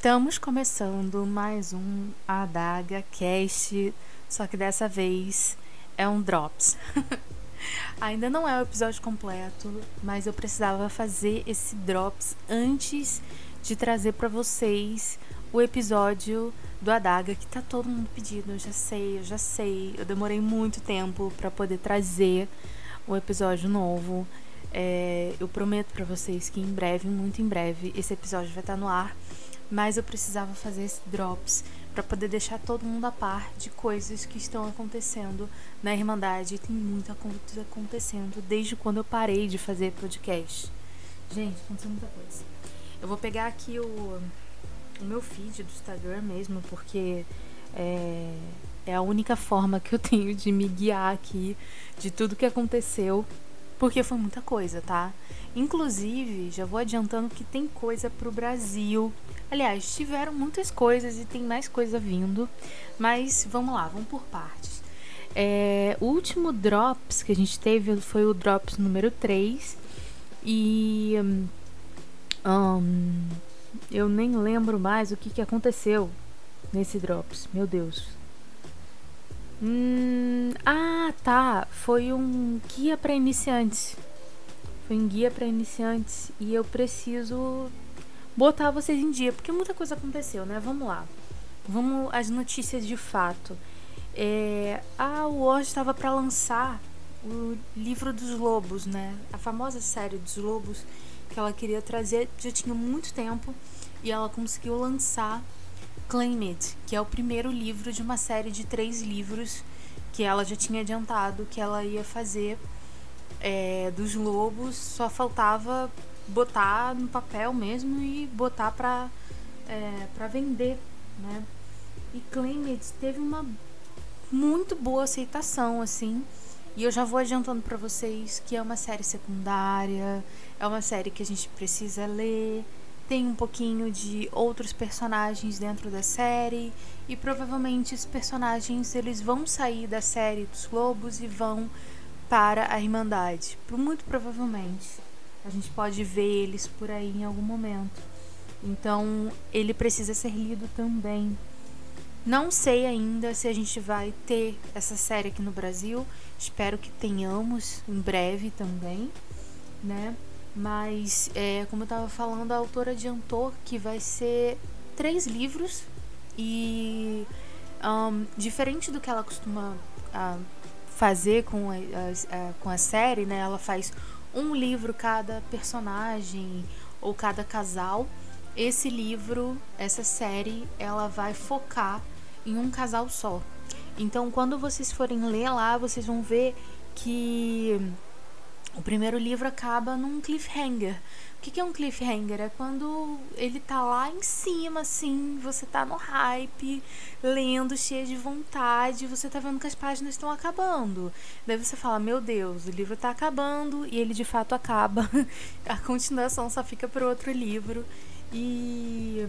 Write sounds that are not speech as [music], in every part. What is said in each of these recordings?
Estamos começando mais um Adaga Cast, só que dessa vez é um Drops. [laughs] Ainda não é o episódio completo, mas eu precisava fazer esse Drops antes de trazer para vocês o episódio do Adaga que tá todo mundo pedindo. Eu já sei, eu já sei. Eu demorei muito tempo para poder trazer o episódio novo. É, eu prometo para vocês que em breve, muito em breve, esse episódio vai estar no ar. Mas eu precisava fazer esse drops para poder deixar todo mundo a par de coisas que estão acontecendo na Irmandade. Tem muita coisa acontecendo desde quando eu parei de fazer podcast. Gente, aconteceu muita coisa. Eu vou pegar aqui o, o meu feed do Instagram mesmo, porque é, é a única forma que eu [laughs] tenho de me guiar aqui de tudo que aconteceu porque foi muita coisa, tá? Inclusive, já vou adiantando que tem coisa pro Brasil. Aliás, tiveram muitas coisas e tem mais coisa vindo. Mas vamos lá, vamos por partes. É, o último Drops que a gente teve foi o Drops número 3. E. Um, eu nem lembro mais o que, que aconteceu nesse Drops. Meu Deus. Hum, ah, tá. Foi um guia para iniciantes. Foi um guia para iniciantes e eu preciso botar vocês em dia, porque muita coisa aconteceu, né? Vamos lá. Vamos às notícias de fato. É, a Word estava para lançar o livro dos lobos, né? A famosa série dos lobos que ela queria trazer já tinha muito tempo e ela conseguiu lançar Claim It, que é o primeiro livro de uma série de três livros que ela já tinha adiantado que ela ia fazer é, dos lobos, só faltava botar no papel mesmo e botar para é, para vender, né? E Claim It teve uma muito boa aceitação, assim. E eu já vou adiantando para vocês que é uma série secundária, é uma série que a gente precisa ler, tem um pouquinho de outros personagens dentro da série e provavelmente os personagens eles vão sair da série dos Lobos e vão para a Irmandade. Muito provavelmente. A gente pode ver eles por aí em algum momento. Então, ele precisa ser lido também. Não sei ainda se a gente vai ter essa série aqui no Brasil. Espero que tenhamos em breve também, né? Mas, é, como eu estava falando, a autora adiantou que vai ser três livros e um, diferente do que ela costuma uh, fazer com a, a, com a série, né? Ela faz um livro cada personagem ou cada casal. Esse livro, essa série, ela vai focar em um casal só. Então, quando vocês forem ler lá, vocês vão ver que o primeiro livro acaba num cliffhanger. O que, é um cliffhanger? É quando ele tá lá em cima, assim, você tá no hype, lendo, cheio de vontade, você tá vendo que as páginas estão acabando. Daí você fala, meu Deus, o livro tá acabando, e ele de fato acaba. [laughs] A continuação só fica pro outro livro. E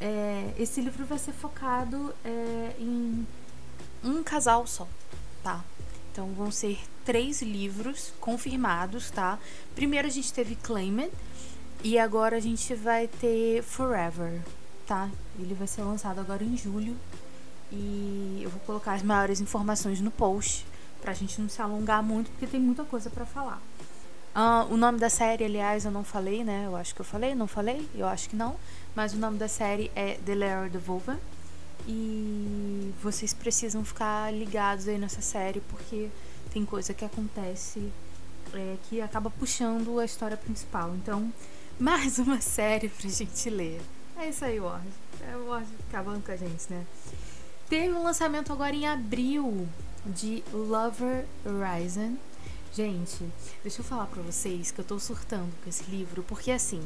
é, esse livro vai ser focado é, em um casal só, tá? Então vão ser três livros confirmados, tá? Primeiro a gente teve Claimed e agora a gente vai ter Forever, tá? Ele vai ser lançado agora em julho e eu vou colocar as maiores informações no post pra gente não se alongar muito porque tem muita coisa para falar. Uh, o nome da série, aliás, eu não falei, né? Eu acho que eu falei, não falei? Eu acho que não. Mas o nome da série é The Lair Vulva. E vocês precisam ficar ligados aí nessa série porque tem coisa que acontece é, que acaba puxando a história principal. Então, [laughs] mais uma série pra gente ler. É isso aí, Ward. É o Ward acabando com a gente, né? Teve um lançamento agora em abril de Lover Horizon. Gente, deixa eu falar pra vocês que eu tô surtando com esse livro, porque assim,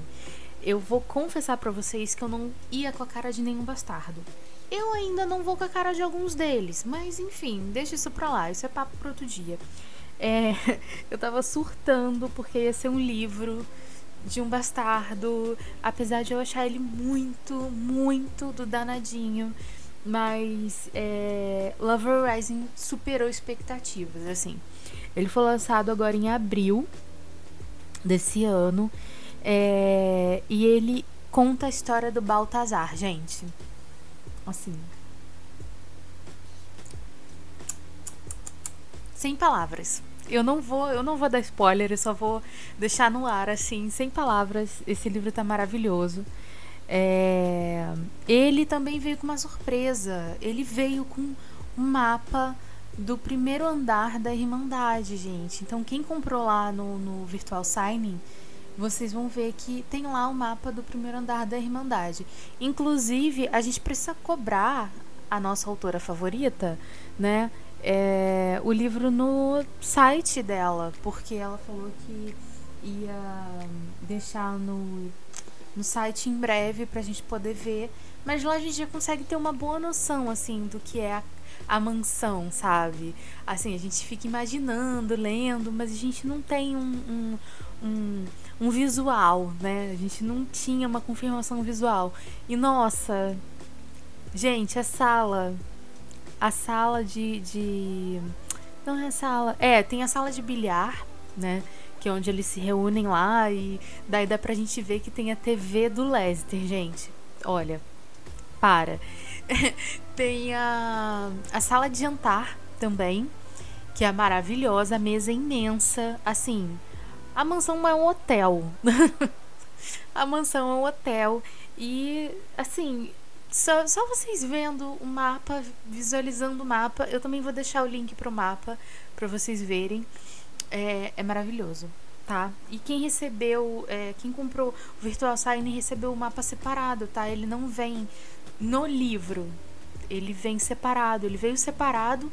eu vou confessar para vocês que eu não ia com a cara de nenhum bastardo. Eu ainda não vou com a cara de alguns deles, mas enfim, deixa isso pra lá, isso é papo pro outro dia. É, [laughs] eu tava surtando porque ia ser um livro de um bastardo, apesar de eu achar ele muito, muito do danadinho. Mas é, Lover Rising superou expectativas, assim. Ele foi lançado agora em abril desse ano. É, e ele conta a história do Baltazar, gente. Assim. Sem palavras. Eu não vou, eu não vou dar spoiler, eu só vou deixar no ar assim, sem palavras. Esse livro tá maravilhoso. É... Ele também veio com uma surpresa. Ele veio com um mapa do primeiro andar da Irmandade, gente. Então, quem comprou lá no, no Virtual Signing, vocês vão ver que tem lá o mapa do primeiro andar da Irmandade. Inclusive, a gente precisa cobrar a nossa autora favorita, né? É, o livro no site dela, porque ela falou que ia deixar no, no site em breve pra gente poder ver. Mas lá a gente já consegue ter uma boa noção, assim, do que é a a mansão, sabe? Assim, a gente fica imaginando, lendo, mas a gente não tem um, um, um, um visual, né? A gente não tinha uma confirmação visual. E nossa, gente, a sala. A sala de. de... Não é a sala. É, tem a sala de bilhar, né? Que é onde eles se reúnem lá. E daí dá pra gente ver que tem a TV do Lester, gente. Olha, para. [laughs] Tem a, a sala de jantar também, que é maravilhosa, a mesa é imensa. Assim, a mansão é um hotel. [laughs] a mansão é um hotel. E, assim, só, só vocês vendo o mapa, visualizando o mapa, eu também vou deixar o link pro mapa para vocês verem. É, é maravilhoso tá? E quem recebeu, é, quem comprou o Virtual Sign recebeu o mapa separado, tá? Ele não vem no livro, ele vem separado, ele veio separado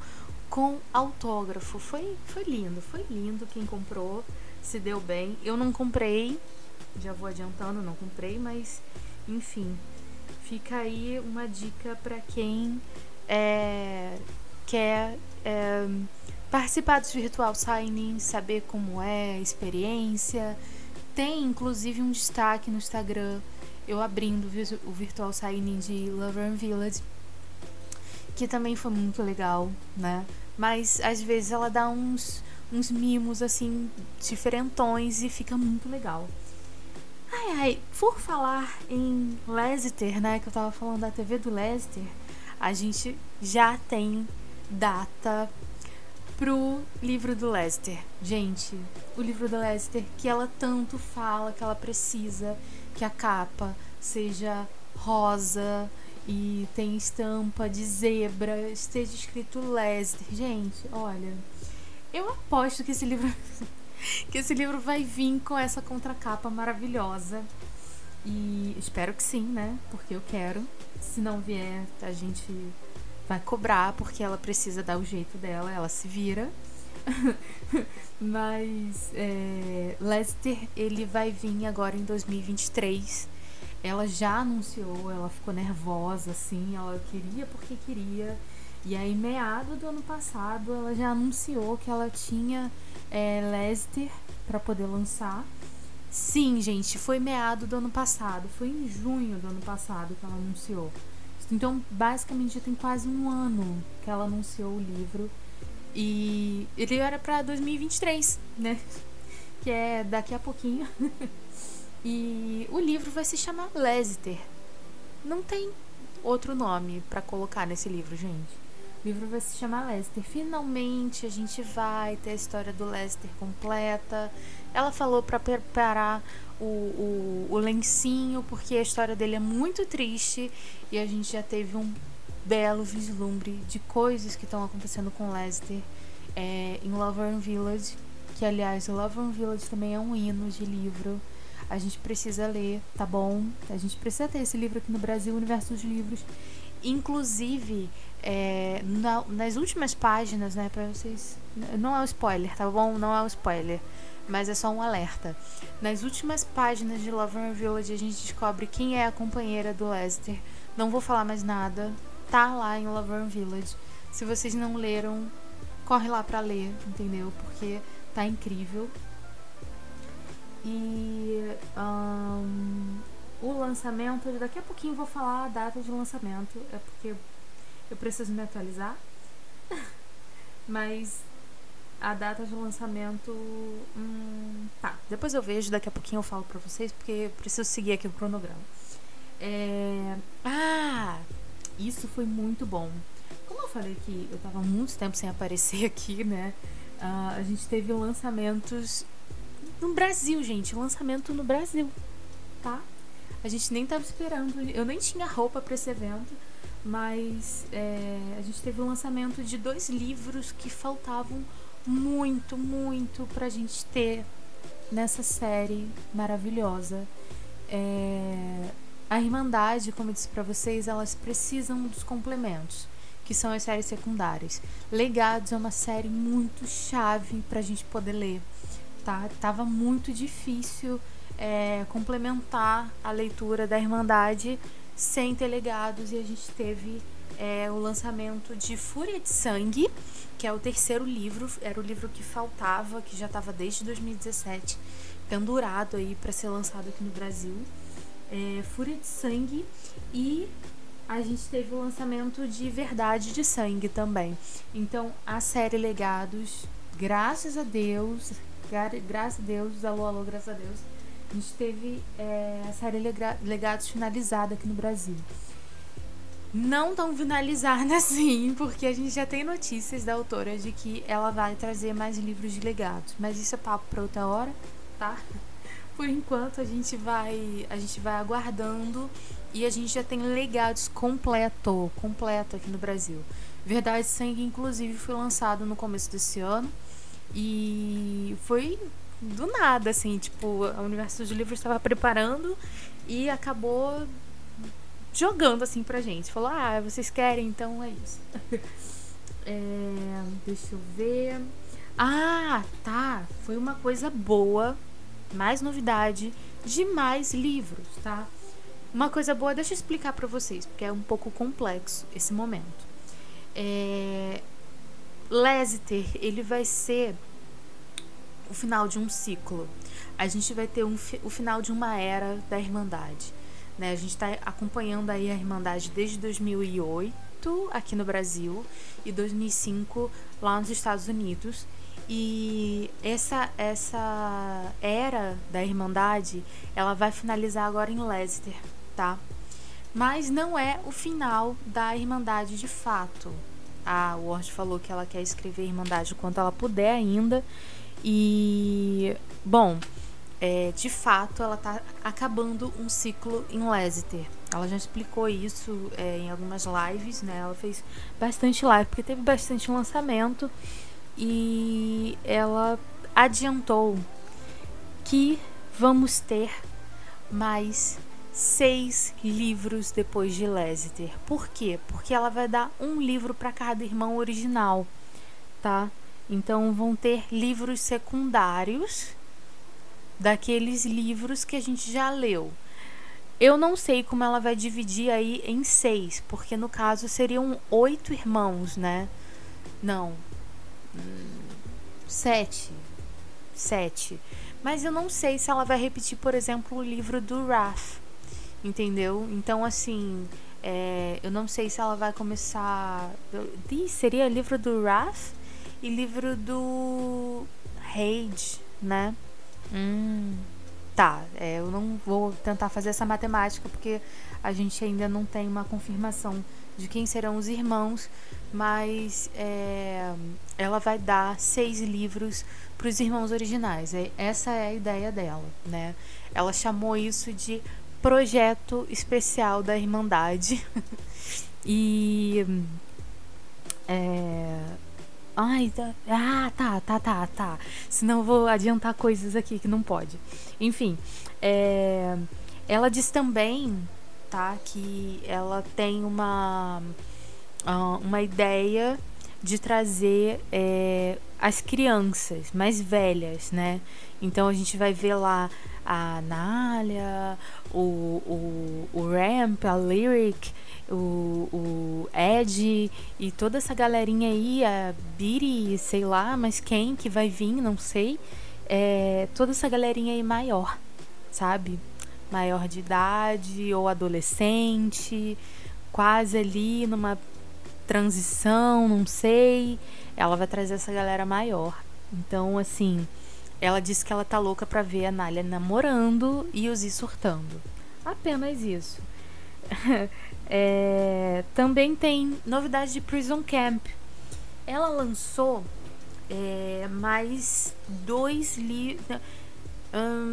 com autógrafo. Foi, foi lindo, foi lindo quem comprou, se deu bem. Eu não comprei, já vou adiantando, não comprei, mas enfim, fica aí uma dica para quem é, quer é, participar dos virtual signing, saber como é a experiência. Tem inclusive um destaque no Instagram eu abrindo o virtual signing de Lover Village, que também foi muito legal, né? Mas às vezes ela dá uns, uns mimos assim diferentões e fica muito legal. Ai ai, por falar em Leicester, né, que eu tava falando da TV do Leicester, a gente já tem data pro livro do Lester. Gente, o livro do Lester que ela tanto fala que ela precisa que a capa seja rosa e tem estampa de zebra, esteja escrito Lester. Gente, olha, eu aposto que esse livro [laughs] que esse livro vai vir com essa contracapa maravilhosa. E espero que sim, né? Porque eu quero. Se não vier, a gente vai cobrar porque ela precisa dar o jeito dela, ela se vira. [laughs] Mas é, Lester ele vai vir agora em 2023. Ela já anunciou, ela ficou nervosa assim, ela queria porque queria. E aí, meado do ano passado, ela já anunciou que ela tinha é, Lester para poder lançar. Sim, gente, foi meado do ano passado. Foi em junho do ano passado que ela anunciou. Então, basicamente, já tem quase um ano que ela anunciou o livro. E ele era para 2023, né? [laughs] Que é daqui a pouquinho. [laughs] e o livro vai se chamar Lester. Não tem outro nome para colocar nesse livro, gente. O livro vai se chamar Lester. Finalmente a gente vai ter a história do Lester completa. Ela falou para preparar o, o, o lencinho, porque a história dele é muito triste e a gente já teve um belo vislumbre de coisas que estão acontecendo com Lester é, em Lover Village, que aliás, o Lover Village também é um hino de livro. A gente precisa ler, tá bom? A gente precisa ter esse livro aqui no Brasil, Universo dos Livros. Inclusive, é, na, nas últimas páginas, né, para vocês. Não é o spoiler, tá bom? Não é o spoiler, mas é só um alerta. Nas últimas páginas de Lover Village, a gente descobre quem é a companheira do Lester. Não vou falar mais nada, tá lá em Laverne Village. Se vocês não leram, corre lá para ler, entendeu? Porque tá incrível. E um, o lançamento, daqui a pouquinho vou falar a data de lançamento, é porque eu preciso me atualizar. [laughs] Mas a data de lançamento. Hum, tá, depois eu vejo, daqui a pouquinho eu falo pra vocês, porque eu preciso seguir aqui o cronograma. É... Ah, isso foi muito bom. Como eu falei que eu tava muito tempo sem aparecer [laughs] aqui, né? Uh, a gente teve lançamentos no Brasil, gente. Lançamento no Brasil, tá? A gente nem tava esperando. Eu nem tinha roupa para esse evento, mas é, a gente teve o lançamento de dois livros que faltavam muito, muito pra gente ter nessa série maravilhosa. É, a Irmandade, como eu disse para vocês, elas precisam dos complementos, que são as séries secundárias. Legados é uma série muito chave para a gente poder ler, tá? Tava muito difícil é, complementar a leitura da Irmandade sem legados e a gente teve é, o lançamento de Fúria de Sangue, que é o terceiro livro, era o livro que faltava, que já estava desde 2017 pendurado aí para ser lançado aqui no Brasil é, Fúria de Sangue e a gente teve o lançamento de Verdade de Sangue também. Então, a série Legados, graças a Deus, graças a Deus, alô, alô, graças a Deus, a gente teve é, a série Legados finalizada aqui no Brasil. Não tão finalizada [laughs] assim, porque a gente já tem notícias da autora de que ela vai trazer mais livros de legados. Mas isso é papo para outra hora, tá? [laughs] Por enquanto a gente vai, a gente vai aguardando e a gente já tem legados completo, completo aqui no Brasil. Verdade Sangue inclusive foi lançado no começo desse ano e foi do nada assim, tipo, a Universo de Livros estava preparando e acabou jogando assim pra gente. Falou: "Ah, vocês querem, então é isso". [laughs] é, deixa eu ver. Ah, tá. Foi uma coisa boa mais novidade, de mais livros, tá? Uma coisa boa, deixa eu explicar para vocês, porque é um pouco complexo esse momento. É... Ele vai ser o final de um ciclo. A gente vai ter um, o final de uma era da Irmandade. Né? A gente está acompanhando aí a Irmandade desde 2008 aqui no Brasil e 2005 lá nos Estados Unidos. E essa essa era da Irmandade, ela vai finalizar agora em Leicester, tá? Mas não é o final da Irmandade de fato. A Ward falou que ela quer escrever a Irmandade quanto ela puder ainda. E, bom, é, de fato ela está acabando um ciclo em Leicester. Ela já explicou isso é, em algumas lives, né? Ela fez bastante live, porque teve bastante lançamento e ela adiantou que vamos ter mais seis livros depois de Lésiter. Por quê? Porque ela vai dar um livro para cada irmão original, tá? Então vão ter livros secundários daqueles livros que a gente já leu. Eu não sei como ela vai dividir aí em seis, porque no caso seriam oito irmãos, né? Não, sete. Sete. Mas eu não sei se ela vai repetir, por exemplo, o livro do Wrath. Entendeu? Então, assim, é, eu não sei se ela vai começar. Ih, seria livro do Wrath e livro do Rage, né? Hum. Tá, é, eu não vou tentar fazer essa matemática porque a gente ainda não tem uma confirmação de quem serão os irmãos, mas é, ela vai dar seis livros para os irmãos originais. É, essa é a ideia dela, né? Ela chamou isso de projeto especial da Irmandade. [laughs] e. É, Ai, tá, ah, tá, tá, tá, tá. Senão vou adiantar coisas aqui que não pode. Enfim, é, ela diz também, tá, que ela tem uma, ah, uma ideia de trazer é, as crianças mais velhas, né? Então a gente vai ver lá a Nália, o, o, o Ramp, a Lyric, o, o Ed e toda essa galerinha aí, a Biri, sei lá, mas quem que vai vir, não sei. É, toda essa galerinha aí maior, sabe? Maior de idade ou adolescente, quase ali numa transição, não sei. Ela vai trazer essa galera maior. Então, assim, ela disse que ela tá louca pra ver a Nália namorando e o Z surtando. Apenas isso. [laughs] é, também tem novidade de Prison Camp. Ela lançou é, mais dois livros.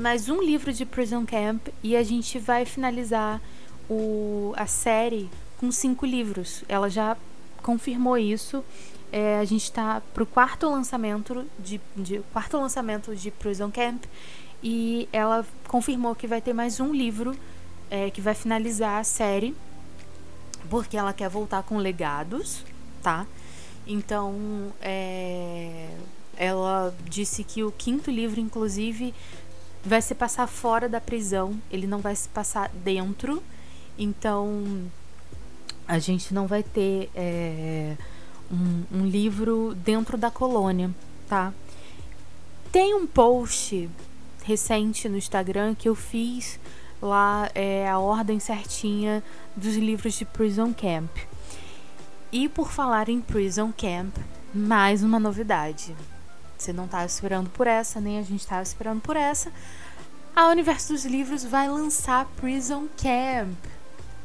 mais um livro de Prison Camp e a gente vai finalizar o, a série com cinco livros. Ela já confirmou isso. É, a gente está pro quarto lançamento de, de quarto lançamento de Prison Camp e ela confirmou que vai ter mais um livro é, que vai finalizar a série porque ela quer voltar com legados, tá? Então, é, ela disse que o quinto livro, inclusive, vai se passar fora da prisão, ele não vai se passar dentro. Então, a gente não vai ter é, um, um livro dentro da colônia, tá? Tem um post recente no Instagram que eu fiz lá é, a ordem certinha dos livros de Prison Camp. E por falar em Prison Camp, mais uma novidade. Você não estava esperando por essa, nem a gente estava esperando por essa. A Universo dos Livros vai lançar Prison Camp.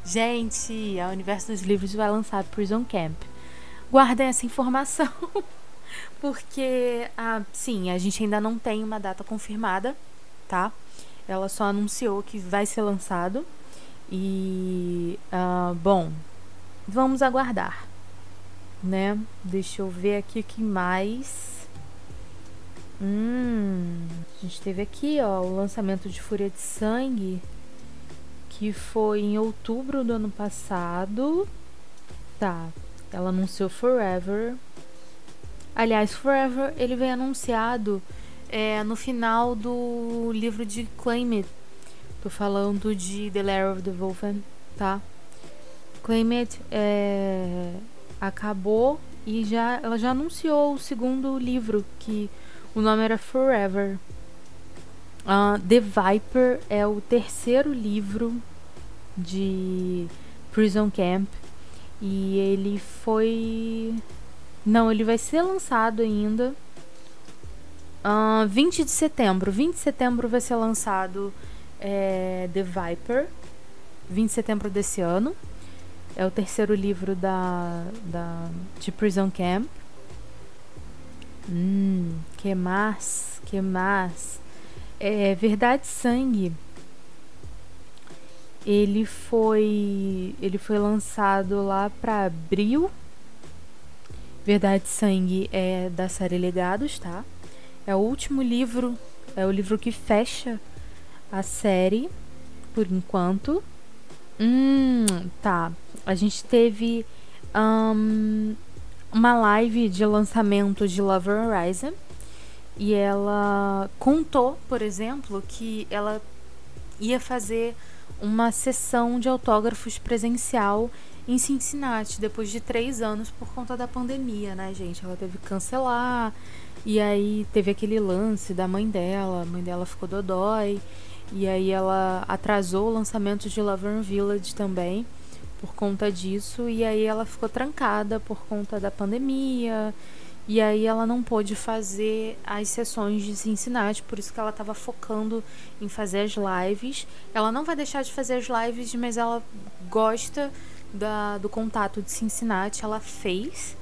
Gente, a Universo dos Livros vai lançar Prison Camp. Guardem essa informação, [laughs] porque, ah, sim, a gente ainda não tem uma data confirmada, tá? Ela só anunciou que vai ser lançado. E, uh, bom, vamos aguardar, né? Deixa eu ver aqui o que mais. Hum, a gente teve aqui, ó, o lançamento de Fúria de Sangue, que foi em outubro do ano passado. Tá, ela anunciou Forever. Aliás, Forever ele vem anunciado é, no final do livro de Claim It. Tô falando de The Lair of the Wolfen, tá? Claim It é, acabou e já, ela já anunciou o segundo livro, que o nome era Forever. Uh, The Viper é o terceiro livro de Prison Camp e ele foi. Não, ele vai ser lançado ainda Uh, 20 de setembro. 20 de setembro vai ser lançado é, The Viper. 20 de setembro desse ano. É o terceiro livro da, da, de Prison Camp. Hum, que mais? Que mais? É, Verdade Sangue. Ele foi ele foi lançado lá para abril. Verdade Sangue é da série Legados, tá? É o último livro, é o livro que fecha a série, por enquanto. Hum, tá. A gente teve um, uma live de lançamento de Lover Horizon. E ela contou, por exemplo, que ela ia fazer uma sessão de autógrafos presencial em Cincinnati, depois de três anos por conta da pandemia, né, gente? Ela teve que cancelar, e aí teve aquele lance da mãe dela, a mãe dela ficou dodói. E aí ela atrasou o lançamento de Laverne Village também por conta disso. E aí ela ficou trancada por conta da pandemia. E aí ela não pôde fazer as sessões de Cincinnati, por isso que ela estava focando em fazer as lives. Ela não vai deixar de fazer as lives, mas ela gosta da, do contato de Cincinnati. Ela fez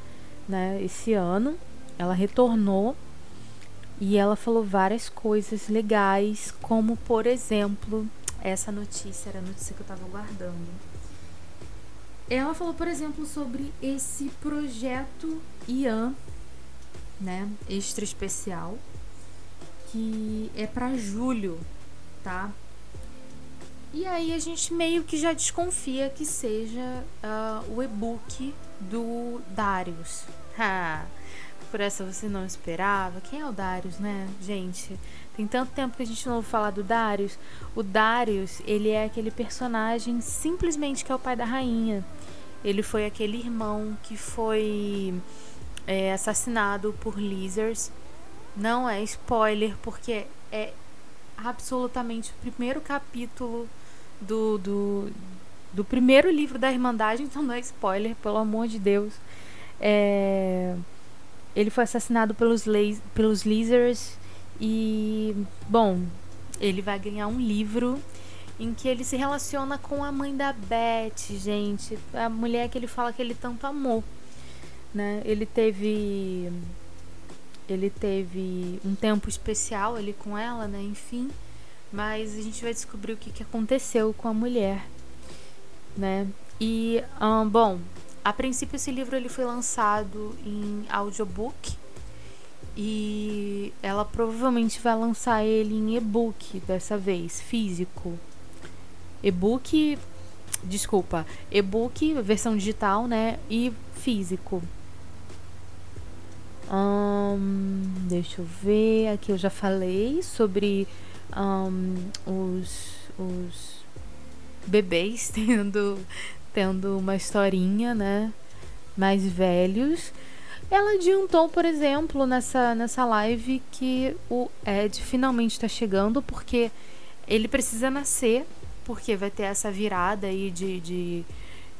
né, esse ano. Ela retornou e ela falou várias coisas legais, como por exemplo, essa notícia era a notícia que eu estava guardando. Ela falou, por exemplo, sobre esse projeto Ian, né, extra especial, que é para julho, tá? E aí a gente meio que já desconfia que seja uh, o e-book do Darius. Por essa você não esperava. Quem é o Darius, né? Gente, tem tanto tempo que a gente não ouve falar do Darius. O Darius, ele é aquele personagem simplesmente que é o pai da rainha. Ele foi aquele irmão que foi é, assassinado por lizards. Não é spoiler, porque é absolutamente o primeiro capítulo do, do, do primeiro livro da Irmandade, então não é spoiler, pelo amor de Deus. É ele foi assassinado pelos, pelos Lizards e, bom, ele vai ganhar um livro em que ele se relaciona com a mãe da Beth, gente. A mulher que ele fala que ele tanto amou. Né? Ele teve. Ele teve um tempo especial ali com ela, né? Enfim. Mas a gente vai descobrir o que, que aconteceu com a mulher. Né? E, um, bom, a princípio esse livro ele foi lançado em audiobook e ela provavelmente vai lançar ele em e-book dessa vez, físico. E-book, desculpa, e-book, versão digital, né? E físico. Um, deixa eu ver, aqui eu já falei sobre um, os, os bebês [laughs] tendo, tendo uma historinha, né? Mais velhos. Ela adiantou, por exemplo, nessa, nessa live que o Ed finalmente está chegando, porque ele precisa nascer, porque vai ter essa virada aí de, de,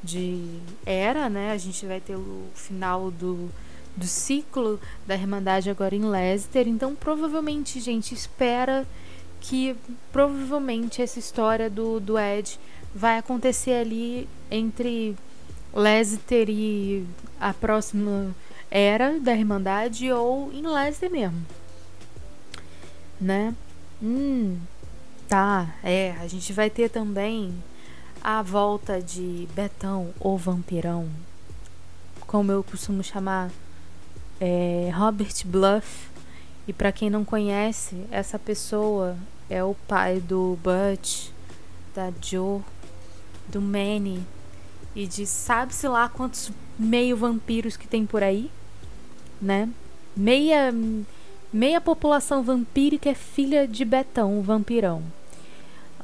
de era, né? A gente vai ter o final do, do ciclo da Irmandade agora em Leicester. Então, provavelmente, gente, espera que provavelmente essa história do, do Ed vai acontecer ali entre Leicester e a próxima era da Irmandade ou em Leicester mesmo. Né? Hum, tá, é. A gente vai ter também a volta de Betão ou Vampirão, como eu costumo chamar, é, Robert Bluff. E para quem não conhece, essa pessoa é o pai do Butch, da Joe, do Manny e de sabe-se lá quantos meio vampiros que tem por aí né? Meia meia população vampírica é filha de Betão, o vampirão.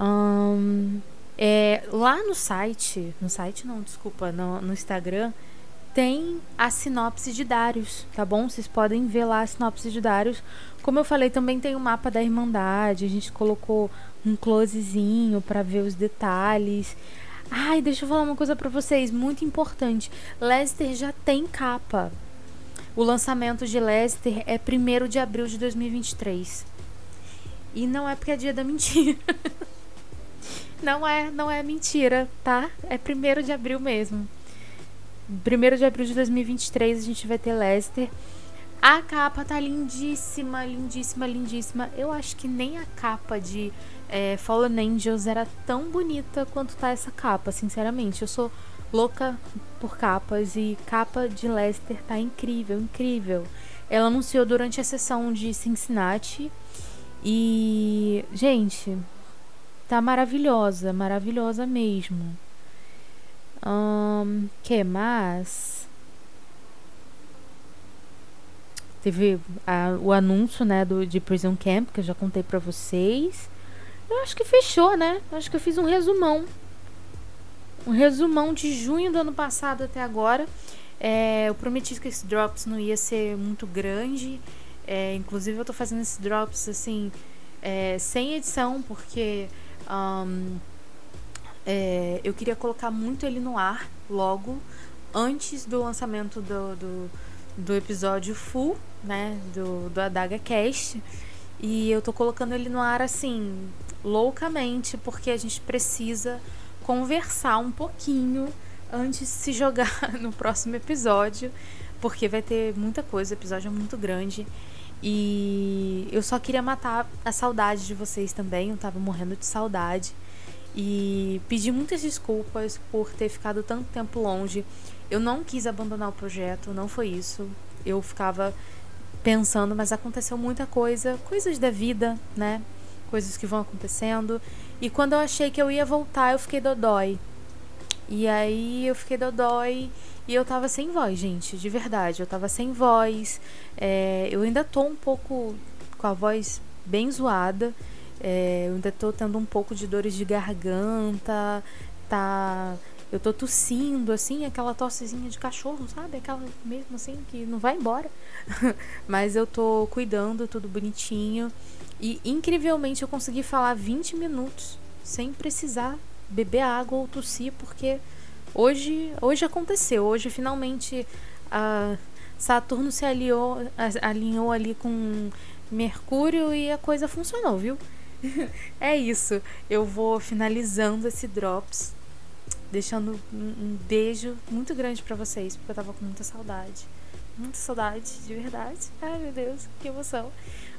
Um, é, lá no site, no site não, desculpa, no, no Instagram, tem a sinopse de Darius, tá bom? Vocês podem ver lá a sinopse de Darius. Como eu falei, também tem o mapa da Irmandade. A gente colocou um closezinho para ver os detalhes. Ai, deixa eu falar uma coisa para vocês, muito importante. Lester já tem capa. O lançamento de Lester é 1 de abril de 2023. E não é porque é dia da mentira. [laughs] não é, não é mentira, tá? É 1 de abril mesmo. 1 de abril de 2023 a gente vai ter Lester. A capa tá lindíssima, lindíssima, lindíssima. Eu acho que nem a capa de é, Fallen Angels era tão bonita quanto tá essa capa, sinceramente. Eu sou louca por capas e capa de Leicester tá incrível, incrível. Ela anunciou durante a sessão de Cincinnati e, gente, tá maravilhosa, maravilhosa mesmo. Um, que mais? Teve a, o anúncio, né, do, de Prison Camp, que eu já contei pra vocês. Eu acho que fechou, né? Eu acho que eu fiz um resumão um resumão de junho do ano passado até agora. É, eu prometi que esse drops não ia ser muito grande. É, inclusive eu tô fazendo esse drops assim é, sem edição porque um, é, eu queria colocar muito ele no ar logo antes do lançamento do, do, do episódio full, né, do, do Adaga Cast. E eu tô colocando ele no ar assim loucamente porque a gente precisa conversar um pouquinho antes de se jogar [laughs] no próximo episódio, porque vai ter muita coisa, o episódio é muito grande. E eu só queria matar a saudade de vocês também, eu tava morrendo de saudade. E pedir muitas desculpas por ter ficado tanto tempo longe. Eu não quis abandonar o projeto, não foi isso. Eu ficava pensando, mas aconteceu muita coisa, coisas da vida, né? Coisas que vão acontecendo. E quando eu achei que eu ia voltar, eu fiquei dodói. E aí eu fiquei dodói e eu tava sem voz, gente, de verdade. Eu tava sem voz. É, eu ainda tô um pouco com a voz bem zoada. É, eu ainda tô tendo um pouco de dores de garganta. Tá. Eu tô tossindo, assim, aquela tossezinha de cachorro, sabe? Aquela mesmo assim que não vai embora. [laughs] Mas eu tô cuidando, tudo bonitinho. E incrivelmente eu consegui falar 20 minutos sem precisar beber água ou tossir, porque hoje, hoje aconteceu. Hoje finalmente a Saturno se aliou, alinhou ali com Mercúrio e a coisa funcionou, viu? [laughs] é isso. Eu vou finalizando esse Drops, deixando um, beijo muito grande para vocês, porque eu tava com muita saudade. Muita saudade, de verdade. Ai, meu Deus, que emoção.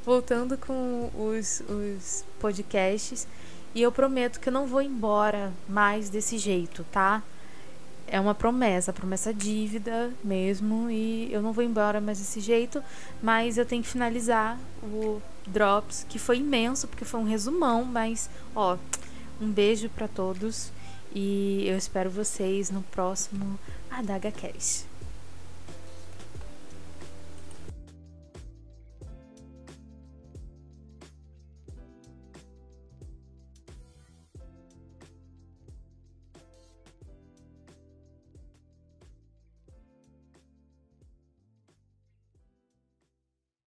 Voltando com os, os podcasts. E eu prometo que eu não vou embora mais desse jeito, tá? É uma promessa, promessa dívida mesmo. E eu não vou embora mais desse jeito. Mas eu tenho que finalizar o Drops, que foi imenso, porque foi um resumão. Mas, ó, um beijo para todos. E eu espero vocês no próximo AdagaCast.